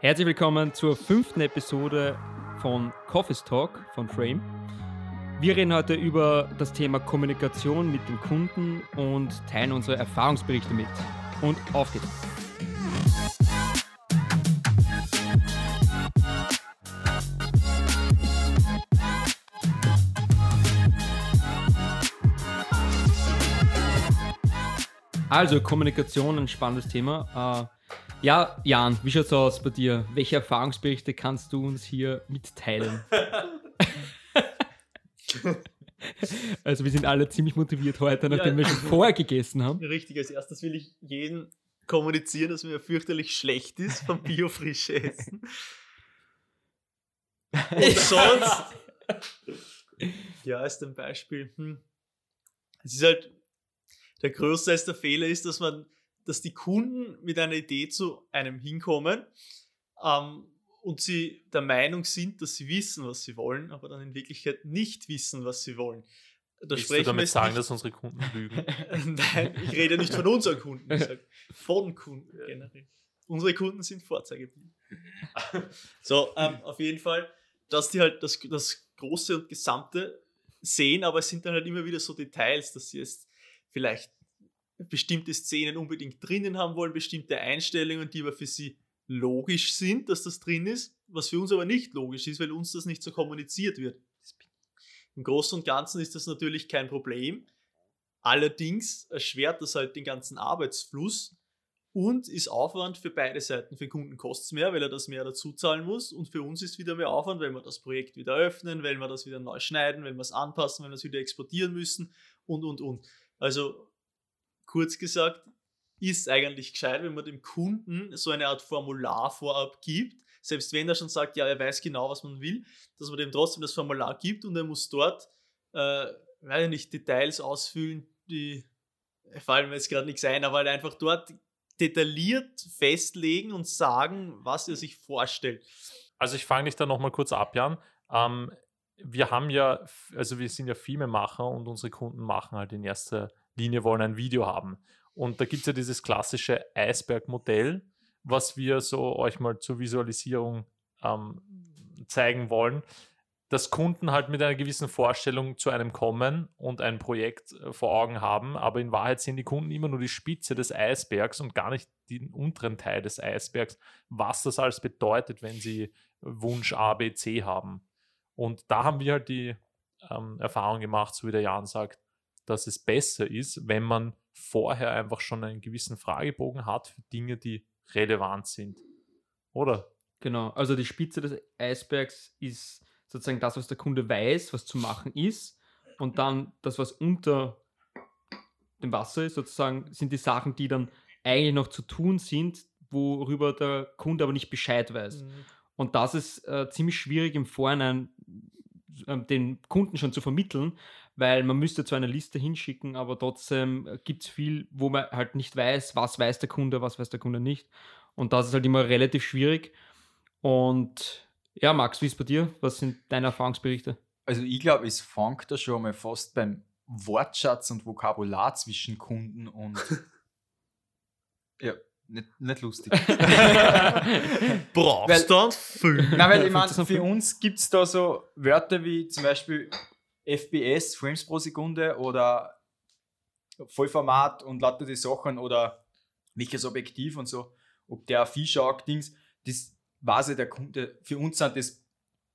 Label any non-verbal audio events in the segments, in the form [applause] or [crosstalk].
Herzlich willkommen zur fünften Episode von Coffee's Talk von Frame. Wir reden heute über das Thema Kommunikation mit dem Kunden und teilen unsere Erfahrungsberichte mit. Und auf geht's! Also Kommunikation, ein spannendes Thema. Ja, Jan, wie schaut's aus bei dir? Welche Erfahrungsberichte kannst du uns hier mitteilen? [laughs] also wir sind alle ziemlich motiviert heute, nachdem ja. wir schon vorher gegessen haben. Richtig, als erstes will ich jeden kommunizieren, dass mir fürchterlich schlecht ist vom biofrische Essen. Und [laughs] sonst, ja, als ein Beispiel, hm. es ist halt der größte Fehler ist, dass man, dass die Kunden mit einer Idee zu einem hinkommen ähm, und sie der Meinung sind, dass sie wissen, was sie wollen, aber dann in Wirklichkeit nicht wissen, was sie wollen. Da Willst du damit sagen, nicht, dass unsere Kunden lügen? [laughs] Nein, ich rede nicht von unseren Kunden, ich sage von Kunden generell. Unsere Kunden sind Vorzeigeblieben. [laughs] so, ähm, auf jeden Fall, dass die halt das, das Große und Gesamte sehen, aber es sind dann halt immer wieder so Details, dass sie jetzt vielleicht bestimmte Szenen unbedingt drinnen haben wollen, bestimmte Einstellungen, die aber für sie logisch sind, dass das drin ist, was für uns aber nicht logisch ist, weil uns das nicht so kommuniziert wird. Im Großen und Ganzen ist das natürlich kein Problem. Allerdings erschwert das halt den ganzen Arbeitsfluss und ist Aufwand für beide Seiten. Für den Kunden kostet es mehr, weil er das mehr dazu zahlen muss und für uns ist wieder mehr Aufwand, wenn wir das Projekt wieder öffnen, wenn wir das wieder neu schneiden, wenn wir es anpassen, wenn wir es wieder exportieren müssen und, und, und. Also kurz gesagt, ist eigentlich gescheit, wenn man dem Kunden so eine Art Formular vorab gibt, selbst wenn er schon sagt, ja, er weiß genau, was man will, dass man dem trotzdem das Formular gibt und er muss dort, äh, weiß nicht, Details ausfüllen, die fallen mir jetzt gerade nichts ein, aber halt einfach dort detailliert festlegen und sagen, was er sich vorstellt. Also ich fange dich da nochmal kurz ab, Jan. Ähm, wir haben ja, also wir sind ja Filmemacher und unsere Kunden machen halt in erster Linie wollen ein Video haben. Und da gibt es ja dieses klassische Eisbergmodell, was wir so euch mal zur Visualisierung ähm, zeigen wollen, dass Kunden halt mit einer gewissen Vorstellung zu einem kommen und ein Projekt äh, vor Augen haben, aber in Wahrheit sehen die Kunden immer nur die Spitze des Eisbergs und gar nicht den unteren Teil des Eisbergs, was das alles bedeutet, wenn sie Wunsch A, B, C haben. Und da haben wir halt die ähm, Erfahrung gemacht, so wie der Jan sagt, dass es besser ist, wenn man vorher einfach schon einen gewissen Fragebogen hat für Dinge, die relevant sind. Oder? Genau, also die Spitze des Eisbergs ist sozusagen das, was der Kunde weiß, was zu machen ist. Und dann das, was unter dem Wasser ist, sozusagen, sind die Sachen, die dann eigentlich noch zu tun sind, worüber der Kunde aber nicht Bescheid weiß. Mhm. Und das ist äh, ziemlich schwierig im Vorhinein äh, den Kunden schon zu vermitteln, weil man müsste zwar eine Liste hinschicken, aber trotzdem äh, gibt es viel, wo man halt nicht weiß, was weiß der Kunde, was weiß der Kunde nicht. Und das ist halt immer relativ schwierig. Und ja, Max, wie ist es bei dir? Was sind deine Erfahrungsberichte? Also ich glaube, es fängt da schon mal fast beim Wortschatz und Vokabular zwischen Kunden und [laughs] ja, nicht, nicht lustig. [laughs] Brauchst du viel? Nein, weil ich [laughs] meine, für uns gibt es da so Wörter wie zum Beispiel FPS, Frames pro Sekunde oder Vollformat und lauter die Sachen oder welches Objektiv und so, ob der V-Shark-Dings, das weiß ich, der Kunde, für uns sind das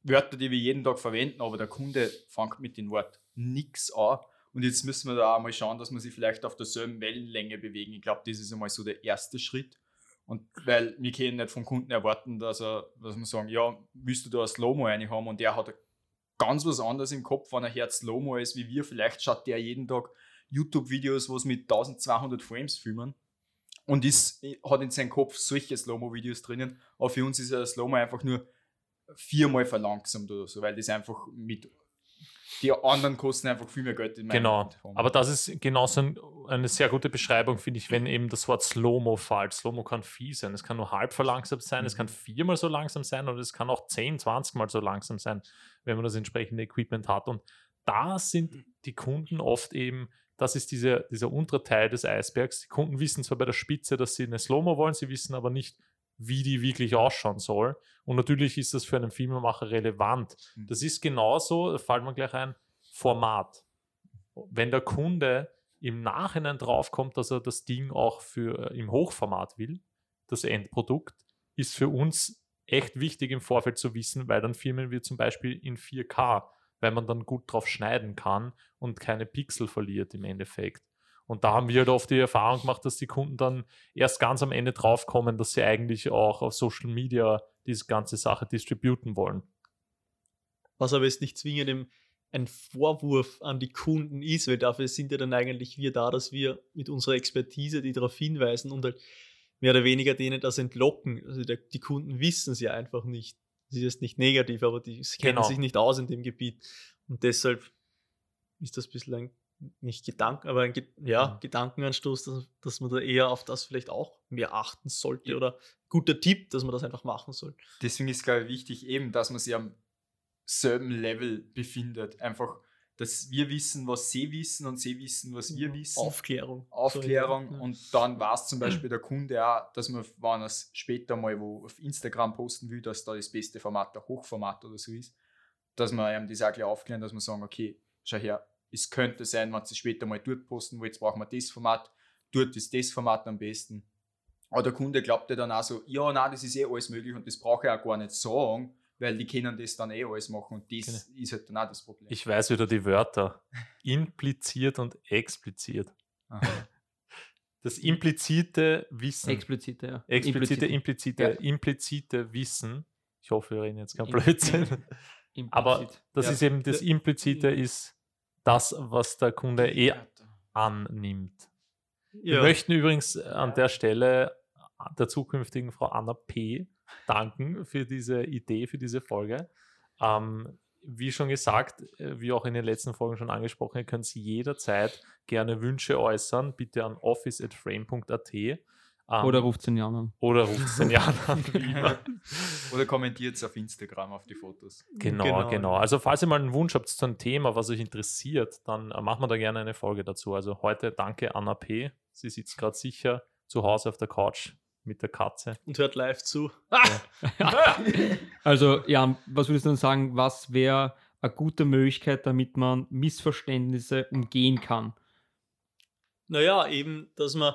Wörter, die wir jeden Tag verwenden, aber der Kunde fängt mit dem Wort nichts an. Und jetzt müssen wir da auch mal schauen, dass wir sie vielleicht auf derselben Wellenlänge bewegen. Ich glaube, das ist einmal so der erste Schritt. Und weil wir können nicht vom Kunden erwarten, dass er, dass wir sagen, ja, willst du da ein Slow-Mo haben und der hat ganz was anderes im Kopf, wenn er Herz Slow-Mo ist wie wir. Vielleicht schaut der jeden Tag YouTube-Videos, wo es mit 1200 Frames filmen und ist, hat in seinem Kopf solche Slow-Mo-Videos drinnen. Aber für uns ist ja Slow-Mo einfach nur viermal verlangsamt oder so, weil das einfach mit die anderen kosten einfach viel mehr Geld. In genau, aber das ist genauso ein, eine sehr gute Beschreibung, finde ich, wenn eben das Wort Slow-Mo fällt. Slow-Mo kann viel sein, es kann nur halb verlangsamt sein, mhm. es kann viermal so langsam sein und es kann auch 10, 20 Mal so langsam sein, wenn man das entsprechende Equipment hat. Und da sind die Kunden oft eben, das ist diese, dieser untere Teil des Eisbergs. Die Kunden wissen zwar bei der Spitze, dass sie eine Slow-Mo wollen, sie wissen aber nicht, wie die wirklich ausschauen soll. Und natürlich ist das für einen Filmemacher relevant. Mhm. Das ist genauso, da fällt mir gleich ein, Format. Wenn der Kunde im Nachhinein draufkommt, dass er das Ding auch für, im Hochformat will, das Endprodukt, ist für uns echt wichtig im Vorfeld zu wissen, weil dann filmen wir zum Beispiel in 4K, weil man dann gut drauf schneiden kann und keine Pixel verliert im Endeffekt. Und da haben wir halt oft die Erfahrung gemacht, dass die Kunden dann erst ganz am Ende draufkommen, dass sie eigentlich auch auf Social Media diese ganze Sache distributen wollen. Was aber jetzt nicht zwingend ein Vorwurf an die Kunden ist, weil dafür sind ja dann eigentlich wir da, dass wir mit unserer Expertise die darauf hinweisen und halt mehr oder weniger denen das entlocken. Also der, die Kunden wissen es ja einfach nicht. Das ist nicht negativ, aber die kennen Genau. sich nicht aus in dem Gebiet. Und deshalb ist das ein bisschen ein, nicht Gedanken, aber ein Ge ja, Mhm. Gedankenanstoß, dass, dass man da eher auf das vielleicht auch mehr achten sollte. Oder guter Tipp, dass man das einfach machen soll. Deswegen ist, glaube ich, wichtig eben, dass man sich am selben Level befindet. Einfach, dass wir wissen, was sie wissen und sie wissen, was wir wissen. Aufklärung. Aufklärung So, ja. und dann weiß zum Beispiel [clears throat] der Kunde auch, dass man, wenn er es später mal wo auf Instagram posten will, dass da das beste Format der Hochformat oder so ist, dass man ihm das auch gleich aufklären, dass man sagen, okay, schau her, es könnte sein, wenn sie es später mal dort posten, wo jetzt brauchen wir das Format, dort ist das Format am besten. Aber der Kunde glaubt ja dann auch so, ja, nein, das ist eh alles möglich und das brauche ich auch gar nicht sagen, weil die können das dann eh alles machen und das ist halt dann auch das Problem. Ich weiß wieder die Wörter. Impliziert und expliziert. Aha. [laughs] Das implizite Wissen. Explizite, ja. explizite, implizite, Ja. implizite Wissen. Ich hoffe, wir reden jetzt kein Blödsinn. [laughs] Implizit. Aber das Ja. ist eben das Implizite, Ja. ist das, was der Kunde eh annimmt. Wir Ja. möchten übrigens an der Stelle der zukünftigen Frau Anna P. danken für diese Idee, für diese Folge. Ähm, wie schon gesagt, äh, wie auch in den letzten Folgen schon angesprochen, ihr könnt jederzeit gerne Wünsche äußern, bitte an office.frame.at ähm, Oder ruft den Jan an. oder ruft den Jan an. [laughs] Oder kommentiert es auf Instagram auf die Fotos. Genau, Genau. genau, Also falls ihr mal einen Wunsch habt zu einem Thema, was euch interessiert, dann äh, machen wir da gerne eine Folge dazu. Also heute danke Anna P. Sie sitzt gerade sicher zu Hause auf der Couch mit der Katze. Und hört live zu. [laughs] Also, Jan, was würdest du denn sagen, was wäre eine gute Möglichkeit, damit man Missverständnisse umgehen kann? Naja, eben, dass man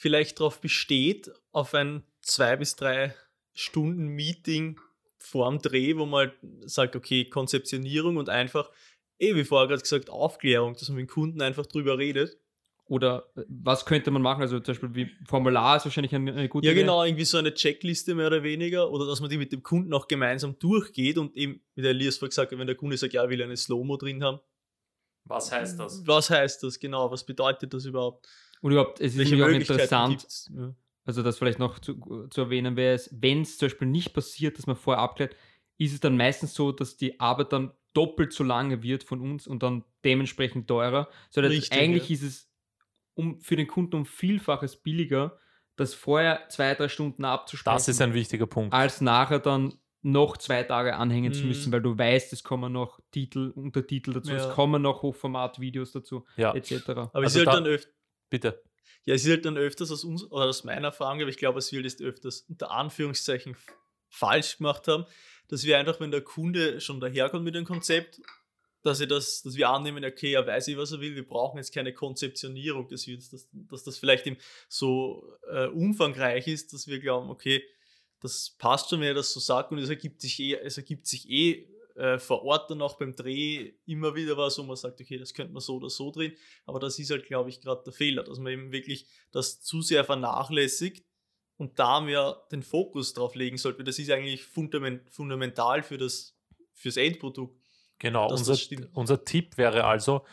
vielleicht darauf besteht, auf ein zwei bis drei Stunden Meeting vorm Dreh, wo man halt sagt, okay, Konzeptionierung und einfach, eh wie vorher gerade gesagt, Aufklärung, dass man mit dem Kunden einfach drüber redet. Oder äh, was könnte man machen? Also zum Beispiel wie Formular ist wahrscheinlich eine, eine gute Ja, Idee. genau, irgendwie so eine Checkliste mehr oder weniger. Oder dass man die mit dem Kunden auch gemeinsam durchgeht und eben, wie der Elias vorher gesagt hat, wenn der Kunde sagt, ja, er will eine Slow-Mo drin haben. Was heißt das? Was heißt das genau? Was bedeutet das überhaupt? Und überhaupt, es ist nämlich auch interessant, gibt's? Ja. also das vielleicht noch zu, zu erwähnen wäre es, wenn es zum Beispiel nicht passiert, dass man vorher abklärt, ist es dann meistens so, dass die Arbeit dann doppelt so lange wird von uns und dann dementsprechend teurer. So, dass Richtig, eigentlich ja. ist es um, für den Kunden um Vielfaches billiger, das vorher zwei, drei Stunden abzusprechen, Das ist ein wichtiger Punkt. als nachher dann noch zwei Tage anhängen zu Mhm. müssen, weil du weißt, es kommen noch Titel, Untertitel dazu, Ja. es kommen noch Hochformat-Videos dazu, Ja, etc. Aber es Also ist halt da- dann öfter. Bitte. Ja, es ist halt dann öfters aus uns, oder aus meiner Erfahrung, aber ich glaube, es wird jetzt öfters unter Anführungszeichen falsch gemacht haben, dass wir einfach, wenn der Kunde schon daherkommt mit dem Konzept, dass, das, dass wir annehmen, okay, er weiß eh, was er will, wir brauchen jetzt keine Konzeptionierung des Videos, dass, dass das vielleicht eben so äh, umfangreich ist, dass wir glauben, okay, das passt schon, wenn er das so sagt und es ergibt sich eh, es ergibt sich eh äh, vor Ort dann auch beim Dreh immer wieder was, wo man sagt, okay, das könnte man so oder so drehen. Aber das ist halt, glaube ich, gerade der Fehler, dass man eben wirklich das zu sehr vernachlässigt und da mehr den Fokus drauf legen sollte. Das ist eigentlich fundament, fundamental für das fürs Endprodukt. Genau, unser, unser Tipp wäre also,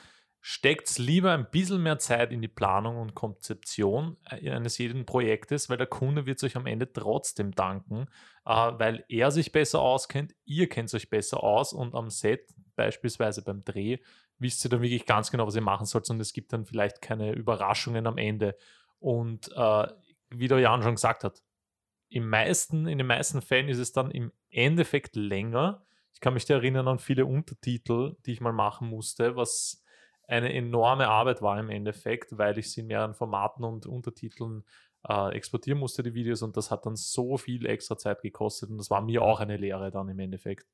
steckt lieber ein bisschen mehr Zeit in die Planung und Konzeption äh, eines jeden Projektes, weil der Kunde wird euch am Ende trotzdem danken, äh, weil er sich besser auskennt, ihr kennt euch besser aus und am Set, beispielsweise beim Dreh, wisst ihr dann wirklich ganz genau, was ihr machen sollt und es gibt dann vielleicht keine Überraschungen am Ende. Und äh, wie der Jan schon gesagt hat, im meisten, in den meisten Fällen ist es dann im Endeffekt länger. Ich kann mich da erinnern an viele Untertitel, die ich mal machen musste, was eine enorme Arbeit war im Endeffekt, weil ich sie in mehreren Formaten und Untertiteln äh, exportieren musste, die Videos, und das hat dann so viel extra Zeit gekostet und das war mir auch eine Lehre dann im Endeffekt.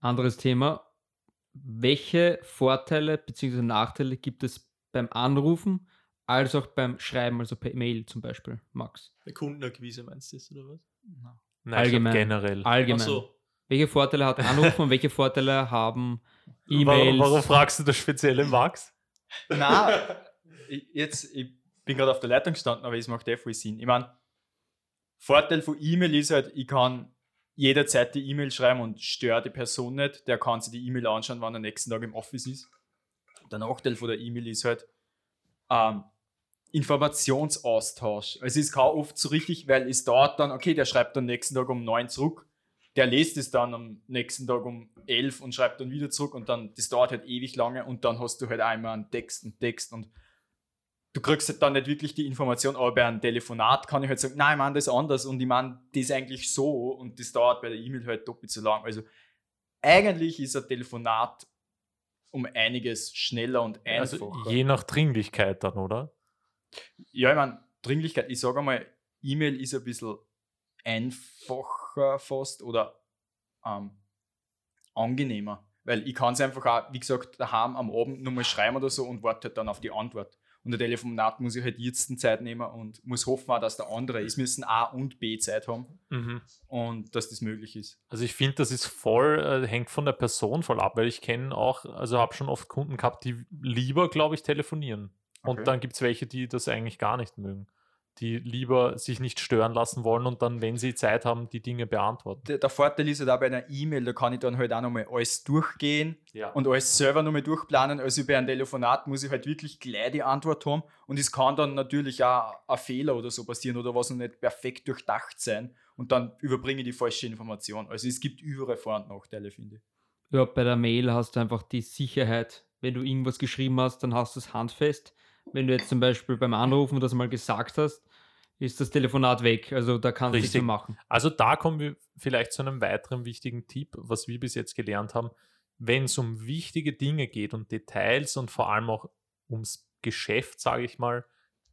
Anderes Thema. Welche Vorteile bzw. Nachteile gibt es beim Anrufen als auch beim Schreiben, also per Mail zum Beispiel, Max? Bei Kundenakquise meinst du das, oder was? Nein, ich glaub Allgemein. generell. Allgemein. Ach so. Welche Vorteile hat Anrufen und welche Vorteile haben E-Mails? warum fragst du das spezielle Max? Nein, ich, jetzt, ich bin gerade auf der Leitung gestanden, aber es macht eh voll Sinn. Ich meine, Vorteil von E-Mail ist halt, ich kann jederzeit die E-Mail schreiben und störe die Person nicht. Der kann sich die E-Mail anschauen, wann er nächsten Tag im Office ist. Der Nachteil von der E-Mail ist halt ähm, Informationsaustausch. Also es kann oft so richtig, weil es dauert dann, okay, der schreibt dann nächsten Tag um 9 zurück, der liest es dann am nächsten Tag um 11 und schreibt dann wieder zurück und dann, das dauert halt ewig lange und dann hast du halt einmal einen Text und Text und du kriegst halt dann nicht wirklich die Information, aber bei einem Telefonat kann ich halt sagen, nein, ich meine das anders und ich meine das eigentlich so und das dauert bei der E-Mail halt doppelt so lang. Also eigentlich ist ein Telefonat um einiges schneller und einfacher. Also je nach Dringlichkeit dann, oder? Ja, ich meine, Dringlichkeit, ich sage einmal, E-Mail ist ein bisschen einfacher fast oder ähm, angenehmer. Weil ich kann es einfach auch, wie gesagt, daheim am Abend nochmal schreiben oder so und warte halt dann auf die Antwort. Und der Telefonat muss ich halt jetzt Zeit nehmen und muss hoffen, auch, dass der andere, es müssen A und B Zeit haben und dass das möglich ist. Also ich finde, das ist voll, äh, hängt von der Person voll ab, weil ich kenne auch, also habe schon oft Kunden gehabt, die lieber, glaube ich, telefonieren. Okay. Und dann gibt es welche, die das eigentlich gar nicht mögen. Die lieber sich nicht stören lassen wollen und dann, wenn sie Zeit haben, die Dinge beantworten. Der, der Vorteil ist halt auch bei einer E-Mail, da kann ich dann halt auch nochmal alles durchgehen Ja. und alles selber nochmal durchplanen. Also bei einem Telefonat muss ich halt wirklich gleich die Antwort haben und es kann dann natürlich auch ein Fehler oder so passieren oder was noch nicht perfekt durchdacht sein und dann überbringe ich die falsche Information. Also es gibt überall Vor- und Nachteile, finde ich. Ja, bei der Mail hast du einfach die Sicherheit. Wenn du irgendwas geschrieben hast, dann hast du es handfest. Wenn du jetzt zum Beispiel beim Anrufen das mal gesagt hast, ist das Telefonat weg. Also da kannst du nichts mehr machen. Also da kommen wir vielleicht zu einem weiteren wichtigen Tipp, was wir bis jetzt gelernt haben. Wenn es um wichtige Dinge geht und Details und vor allem auch ums Geschäft, sage ich mal,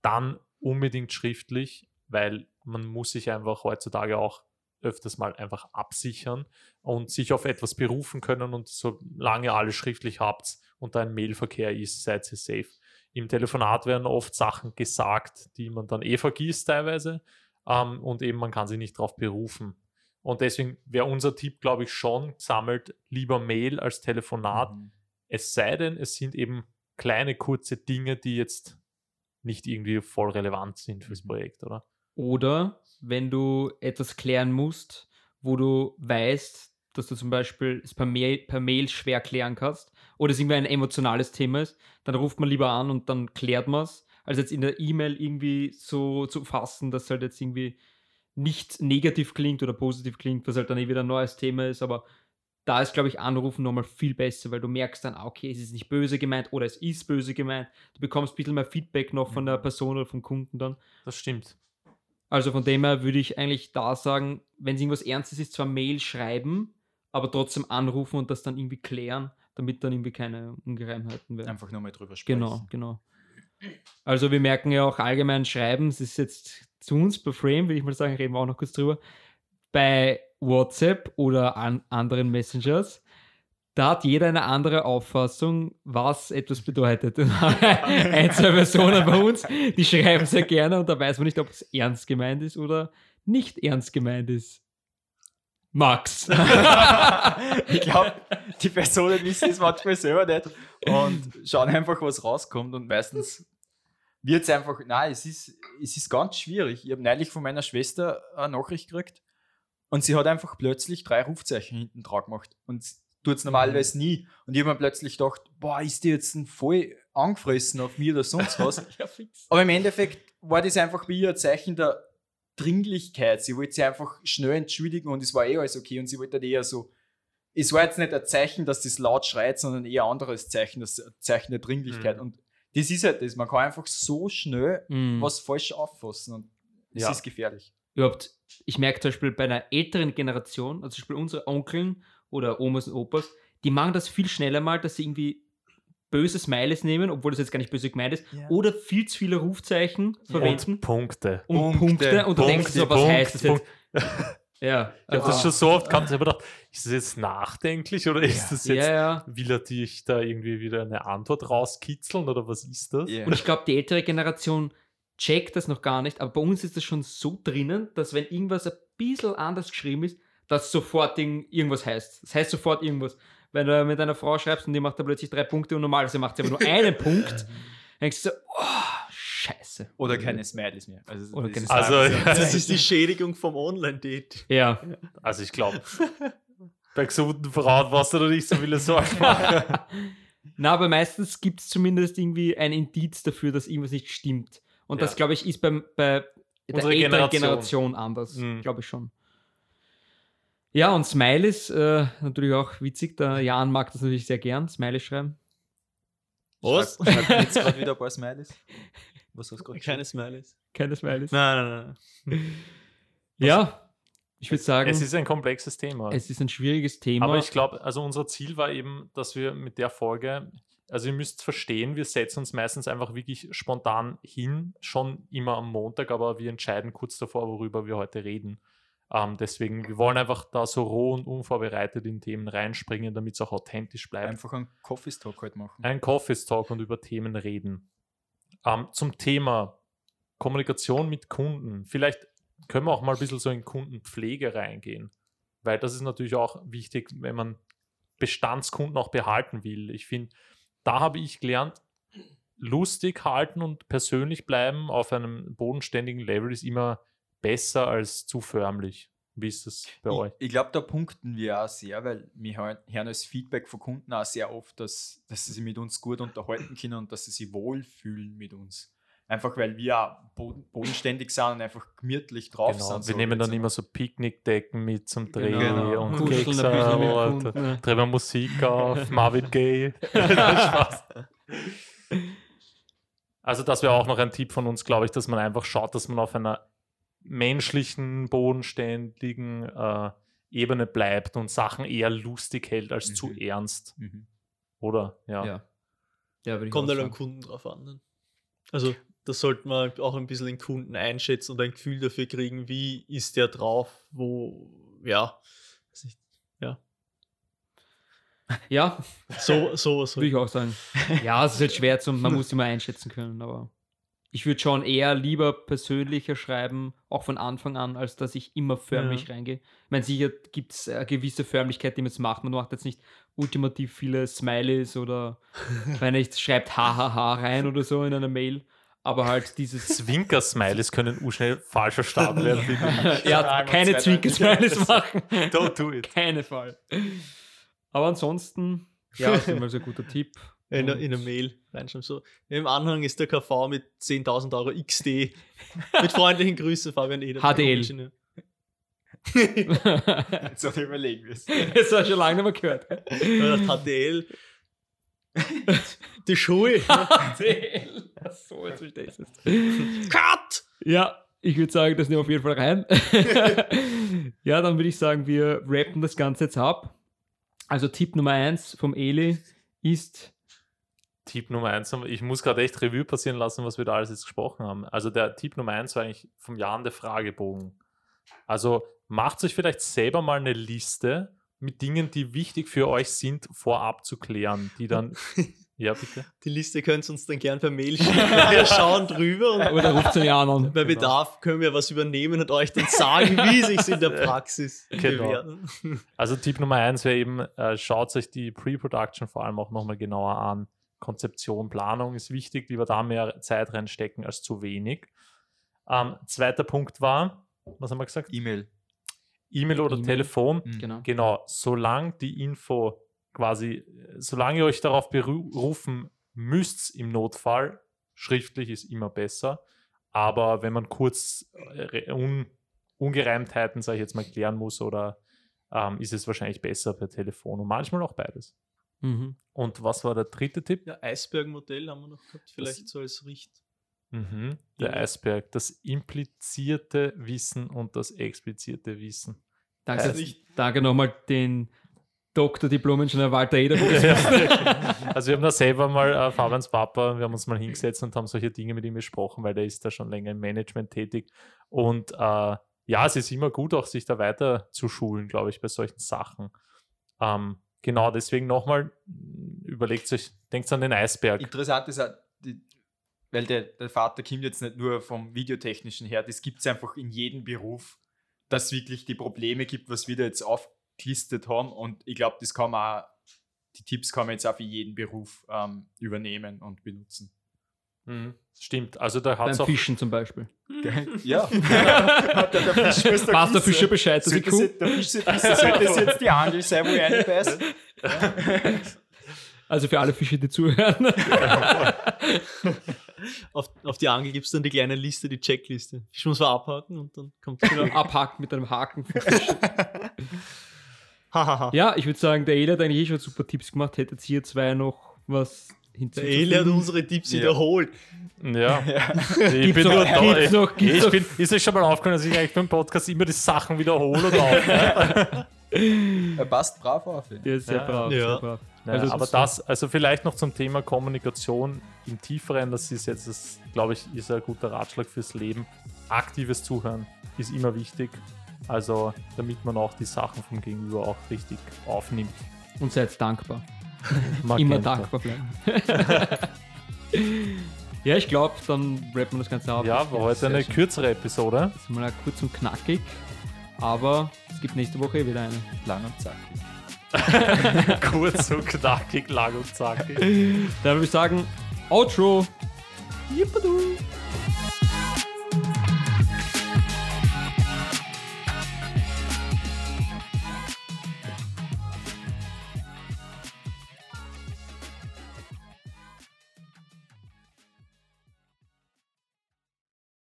dann unbedingt schriftlich, weil man muss sich einfach heutzutage auch öfters mal einfach absichern und sich auf etwas berufen können und solange ihr alles schriftlich habt und da ein Mailverkehr ist, seid ihr safe. Im Telefonat werden oft Sachen gesagt, die man dann eh vergisst teilweise ähm, und eben man kann sich nicht darauf berufen. Und deswegen wäre unser Tipp, glaube ich, schon, sammelt lieber Mail als Telefonat. Mhm. Es sei denn, es sind eben kleine, kurze Dinge, die jetzt nicht irgendwie voll relevant sind fürs Mhm. Projekt, oder? Oder wenn du etwas klären musst, wo du weißt, dass du zum Beispiel es per Mail, per Mail schwer klären kannst oder es irgendwie ein emotionales Thema ist, dann ruft man lieber an und dann klärt man es, als jetzt in der E-Mail irgendwie so zu fassen, dass halt jetzt irgendwie nicht negativ klingt oder positiv klingt, was halt dann eh wieder ein neues Thema ist, aber da ist, glaube ich, Anrufen nochmal viel besser, weil du merkst dann, ah, okay, es ist nicht böse gemeint oder es ist böse gemeint. Du bekommst ein bisschen mehr Feedback noch von der Person oder vom Kunden dann. Das stimmt. Also von dem her würde ich eigentlich da sagen, wenn es irgendwas Ernstes ist, zwar Mail schreiben, aber trotzdem anrufen und das dann irgendwie klären, damit dann irgendwie keine Ungereimheiten werden. Einfach nochmal drüber sprechen. Genau, genau. Also wir merken ja auch allgemein Schreiben, es ist jetzt zu uns bei Frame, will ich mal sagen, reden wir auch noch kurz drüber, bei WhatsApp oder an anderen Messengers, da hat jeder eine andere Auffassung, was etwas bedeutet. [laughs] Ein, zwei Personen bei uns, die schreiben sehr gerne und da weiß man nicht, ob es ernst gemeint ist oder nicht ernst gemeint ist. Max. [laughs] [laughs] ich glaube, die Personen wissen es manchmal selber nicht und schauen einfach, was rauskommt und meistens wird es einfach, nein, es ist, es ist ganz schwierig. Ich habe neulich von meiner Schwester eine Nachricht gekriegt und sie hat einfach plötzlich drei Rufzeichen hinten dran gemacht und tut es normalerweise nie. Und ich habe mir plötzlich gedacht, boah, ist die jetzt ein voll angefressen auf mir oder sonst was. [laughs] ja. Aber im Endeffekt war das einfach ihr ein Zeichen der Dringlichkeit. Sie wollte sich einfach schnell entschuldigen und es war eh alles okay. Und sie wollte halt eher so. Es war jetzt nicht ein Zeichen, dass das laut schreit, sondern eher ein anderes Zeichen, das Zeichen der Dringlichkeit. Mhm. Und das ist halt das. Man kann einfach so schnell Mhm. was falsch auffassen und es Ja. ist gefährlich. überhaupt, ich merke zum Beispiel bei einer älteren Generation, also zum Beispiel unsere Onkeln oder Omas und Opas, die machen das viel schneller mal, dass sie irgendwie böse Smileys nehmen, obwohl das jetzt gar nicht böse gemeint ist, Ja. oder viel zu viele Rufzeichen verwenden Und Punkte. und Punkte, Punkte, und du denkst so, was Punkt, heißt das jetzt? Ja, Ich habe das schon so oft gehabt, ich habe gedacht, ist das jetzt nachdenklich oder ist das jetzt, ja, ja. will er dich da irgendwie wieder eine Antwort rauskitzeln oder was ist das? Ja. Und ich glaube, die ältere Generation checkt das noch gar nicht, aber bei uns ist das schon so drinnen, dass wenn irgendwas ein bisschen anders geschrieben ist, dass sofort irgend- irgendwas heißt. Das heißt sofort irgendwas. Wenn du mit einer Frau schreibst und die macht da plötzlich drei Punkte und normalerweise macht sie aber nur einen Punkt, [laughs] denkst du so, oh, scheiße. Oder keine Smileys mehr. Also, Oder das keine ist- Also, ja. [laughs] Das ist die Schädigung vom Online-Date. Ja. Also ich glaube, [laughs] bei gesunden Frauen brauchst du da nicht so viele Sorgen machen. Na, aber meistens gibt es zumindest irgendwie ein Indiz dafür, dass irgendwas nicht stimmt. Und das, Ja. glaube ich, ist beim, bei der Unsere älteren Generation. Generation, anders. Mhm. Glaube ich schon. Ja, und Smileys, äh, natürlich auch witzig. Der Jan mag das natürlich sehr gern, Smileys schreiben. Was? Schreib, schreib jetzt gerade wieder ein paar [laughs] Smileys. Was hast du gerade Keine Smileys. Keine Smileys. Nein, nein, nein. [laughs] Ja, ich würde sagen, Es es ist ein komplexes Thema. ist, ein schwieriges Thema. Aber ich glaube, also unser Ziel war eben, dass wir mit der Folge, also ihr müsst verstehen, wir setzen uns meistens einfach wirklich spontan hin, schon immer am Montag, aber wir entscheiden kurz davor, worüber wir heute reden. Ähm, deswegen, wir wollen einfach da so roh und unvorbereitet in Themen reinspringen, damit es auch authentisch bleibt. Einfach einen Coffee Talk heute machen. Ein Coffee Talk und über Themen reden. Ähm, zum Thema Kommunikation mit Kunden. Vielleicht können wir auch mal ein bisschen so in Kundenpflege reingehen, weil das ist natürlich auch wichtig, wenn man Bestandskunden auch behalten will. Ich finde, da habe ich gelernt, lustig halten und persönlich bleiben auf einem bodenständigen Level ist immer besser als zu förmlich. Wie ist das bei euch? Ich, ich glaube, da punkten wir auch sehr, weil wir hören hören als Feedback von Kunden auch sehr oft, dass, dass sie sich mit uns gut unterhalten können und dass sie sich wohlfühlen mit uns. Einfach weil wir auch boden, bodenständig sind und einfach gemütlich drauf Genau. sind. Wir so nehmen dann jetzt immer so Picknickdecken mit zum Dreh Genau. und Kekse bisschen mit und ne? drehen wir Musik auf, [laughs] Marvin Gaye. Spaß. [laughs] Also das wäre auch noch ein Tipp von uns, glaube ich, dass man einfach schaut, dass man auf einer menschlichen, bodenständigen äh, Ebene bleibt und Sachen eher lustig hält als zu Mhm. ernst. Mhm. Oder? Ja. ja. Ja, Kommt halt am. Kunden drauf an. Ne? Also, das sollte man auch ein bisschen den Kunden einschätzen und ein Gefühl dafür kriegen, wie ist der drauf, wo, ja, ja, Ja, so, sowas. würde Halt. ich auch sagen. Ja, es ist halt schwer zum, man [laughs] muss immer einschätzen können, aber ich würde schon eher lieber persönlicher schreiben, auch von Anfang an, als dass ich immer förmlich reingehe. Ich meine, sicher gibt es eine gewisse Förmlichkeit, die man jetzt macht. Man macht jetzt nicht ultimativ viele Smileys oder [laughs] wenn nicht schreibt hahaha rein oder so in einer Mail, aber halt dieses [laughs] Zwinker-Smileys können schnell falsch verstanden werden. ich. [laughs] ja, keine Zwinker-Smileys machen. Don't do it. Keine Fall. Aber ansonsten, ja, das ist immer so ein guter Tipp. In, in eine Mail reinschreiben. So, im Anhang ist der KV mit 10.000 Euro XD. mit freundlichen Grüßen, Fabian Eder. HDL. [laughs] Jetzt soll ich überlegen. wir's. Das habe ich schon lange nicht mehr gehört. HDL. Die Schuhe. [laughs] so, jetzt verstehe ich es. Cut! Ja, ich würde sagen, das nehmen wir auf jeden Fall rein. [laughs] ja, dann würde ich sagen, wir rappen das Ganze jetzt ab. Also Tipp Nummer 1 vom Eli ist, Tipp Nummer eins, ich muss gerade echt Revue passieren lassen, was wir da alles jetzt gesprochen haben. Also der Tipp Nummer eins war eigentlich vom Jan der Fragebogen. Also macht euch vielleicht selber mal eine Liste mit Dingen, die wichtig für euch sind, vorab zu klären, die dann, [laughs] ja bitte, Die Liste könnt ihr uns dann gern per Mail schicken. Wir schauen drüber und oder ruft den Jan an. bei Bedarf können wir was übernehmen und euch dann sagen, wie sich in der [laughs] Praxis Genau. bewährt. Also Tipp Nummer eins wäre eben, äh, schaut euch die Pre-Production vor allem auch nochmal genauer an. Konzeption, Planung ist wichtig, lieber da mehr Zeit reinstecken als zu wenig. Ähm, zweiter Punkt war, was haben wir gesagt? E-Mail. E-Mail oder E-Mail. Telefon. Mhm. Genau. Genau, solange die Info quasi, solange ihr euch darauf berufen müsst im Notfall, schriftlich ist immer besser. Aber wenn man kurz äh, Un Ungereimtheiten, sage ich jetzt mal, klären muss, oder ähm, ist es wahrscheinlich besser per Telefon und manchmal auch beides. Mhm. Und was war der dritte Tipp? Ja, Eisberg-Modell haben wir noch gehabt, vielleicht so als Richt. Mhm, der Ja. Eisberg, das implizierte Wissen und das explizite Wissen. Danke, jetzt- danke nochmal den Doktordiplom-Ingenieur Walter Eder. [laughs] Also wir haben da selber mal, äh, Fabians Papa, wir haben uns mal hingesetzt und haben solche Dinge mit ihm besprochen, weil der ist da schon länger im Management tätig. Und äh, ja, es ist immer gut, auch sich da weiter zu schulen, glaube ich, bei solchen Sachen. Ähm, genau, deswegen nochmal, überlegt euch, denkt an den Eisberg. Interessant ist die, weil der, der Vater kommt jetzt nicht nur vom Videotechnischen her, das gibt es einfach in jedem Beruf, dass wirklich die Probleme gibt, was wir da jetzt aufgelistet haben. Und ich glaube, das kann man auch, die Tipps kann man jetzt auch für jeden Beruf ähm, übernehmen und benutzen. Mhm. Stimmt, also da hat es Beim auch Fischen zum Beispiel. [laughs] Ja. der, der Fisch muss da Weiß der wissen. Fischer Bescheid, dass ich Kuh? Der Fisch sollte es jetzt die Angel sein, wo ich reinbeiß? Also für alle Fische, die zuhören. [laughs] Auf, auf die Angel gibt es dann die kleine Liste, die Checkliste. Fisch muss man abhaken und dann kommt es wieder. [laughs] abhaken mit einem Haken. Ja, ich würde sagen, der Eli hat eigentlich eh schon super Tipps gemacht. Hättet ihr zwei noch was Der hinzuzufügen? Eli hat unsere Tipps Ja. wiederholt. Ja. [laughs] Ich bin nur da. gibt's noch- ich noch- bin, ist euch schon mal aufgefallen, dass ich eigentlich beim Podcast immer die Sachen wiederhole oder auch? [laughs] Er passt brav auf. ey. Der ist sehr Ja. brav, Ja. sehr brav. Naja, Also aber das- das, also vielleicht noch zum Thema Kommunikation im Tieferen, das ist jetzt, das glaube ich, ist ein guter Ratschlag fürs Leben. Aktives Zuhören ist immer wichtig. Also, damit man auch die Sachen vom Gegenüber auch richtig aufnimmt. Und seid dankbar. [laughs] Immer dankbar bleiben. [laughs] ja, ich glaube, dann rappen wir das Ganze ab. Ja, war heute eine schön. kürzere Episode. Das ist mal kurz und knackig. Aber es gibt nächste Woche wieder eine. Lang und zackig. [laughs] Kurz und knackig, lang und zackig. Dann würde ich sagen, Outro. Yippadu.